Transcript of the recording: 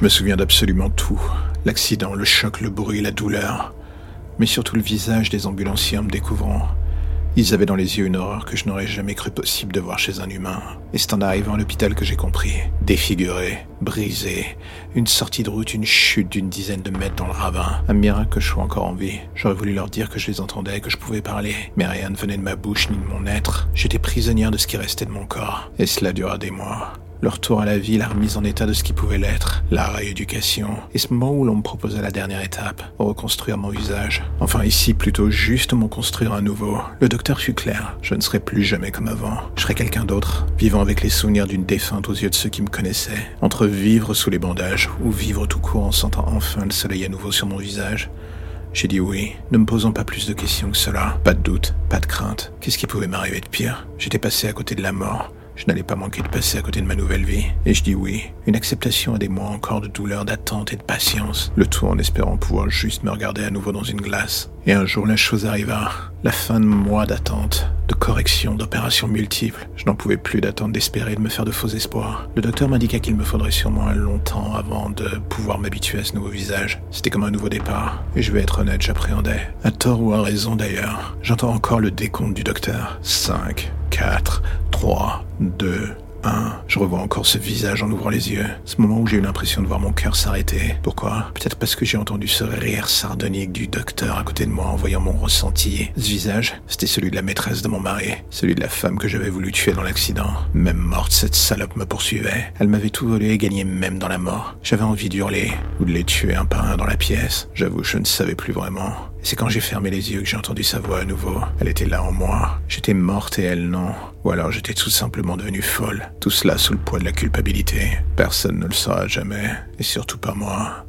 Je me souviens d'absolument tout. L'accident, le choc, le bruit, la douleur. Mais surtout le visage des ambulanciers en me découvrant. Ils avaient dans les yeux une horreur que je n'aurais jamais cru possible de voir chez un humain. Et c'est en arrivant à l'hôpital que j'ai compris. Défiguré, brisé, une sortie de route, une chute d'une dizaine de mètres dans le ravin. Un miracle que je sois encore en vie. J'aurais voulu leur dire que je les entendais, que je pouvais parler. Mais rien ne venait de ma bouche ni de mon être. J'étais prisonnière de ce qui restait de mon corps. Et cela dura des mois. Le retour à la vie, la remise en état de ce qui pouvait l'être, la rééducation, et ce moment où l'on me proposait la dernière étape, reconstruire mon visage. Enfin ici, plutôt juste m'en construire un nouveau. Le docteur fut clair, je ne serai plus jamais comme avant. Je serai quelqu'un d'autre, vivant avec les souvenirs d'une défunte aux yeux de ceux qui me connaissaient. Entre vivre sous les bandages, ou vivre tout court en sentant enfin le soleil à nouveau sur mon visage. J'ai dit oui, ne me posant pas plus de questions que cela. Pas de doute, pas de crainte. Qu'est-ce qui pouvait m'arriver de pire? J'étais passé à côté de la mort. Je n'allais pas manquer de passer à côté de ma nouvelle vie. Et je dis oui. Une acceptation à des mois encore de douleur, d'attente et de patience. Le tout en espérant pouvoir juste me regarder à nouveau dans une glace. Et un jour, la chose arriva. La fin de mois d'attente, de correction, d'opérations multiples. Je n'en pouvais plus d'attendre, d'espérer, de me faire de faux espoirs. Le docteur m'indiqua qu'il me faudrait sûrement un long temps avant de pouvoir m'habituer à ce nouveau visage. C'était comme un nouveau départ. Et je vais être honnête, j'appréhendais. À tort ou à raison d'ailleurs. J'entends encore le décompte du docteur. 5, 4, 3, 2, 1. Je revois encore ce visage en ouvrant les yeux. Ce moment où j'ai eu l'impression de voir mon cœur s'arrêter. Pourquoi? Peut-être parce que j'ai entendu ce rire sardonique du docteur à côté de moi en voyant mon ressenti. Ce visage, c'était celui de la maîtresse de mon mari. Celui de la femme que j'avais voulu tuer dans l'accident. Même morte, cette salope me poursuivait. Elle m'avait tout volé et gagné même dans la mort. J'avais envie d'hurler ou de les tuer un par un dans la pièce. J'avoue, je ne savais plus vraiment. C'est quand j'ai fermé les yeux que j'ai entendu sa voix à nouveau. Elle était là en moi. J'étais morte et elle non. Ou alors j'étais tout simplement devenue folle. Tout cela sous le poids de la culpabilité. Personne ne le saura jamais. Et surtout pas moi.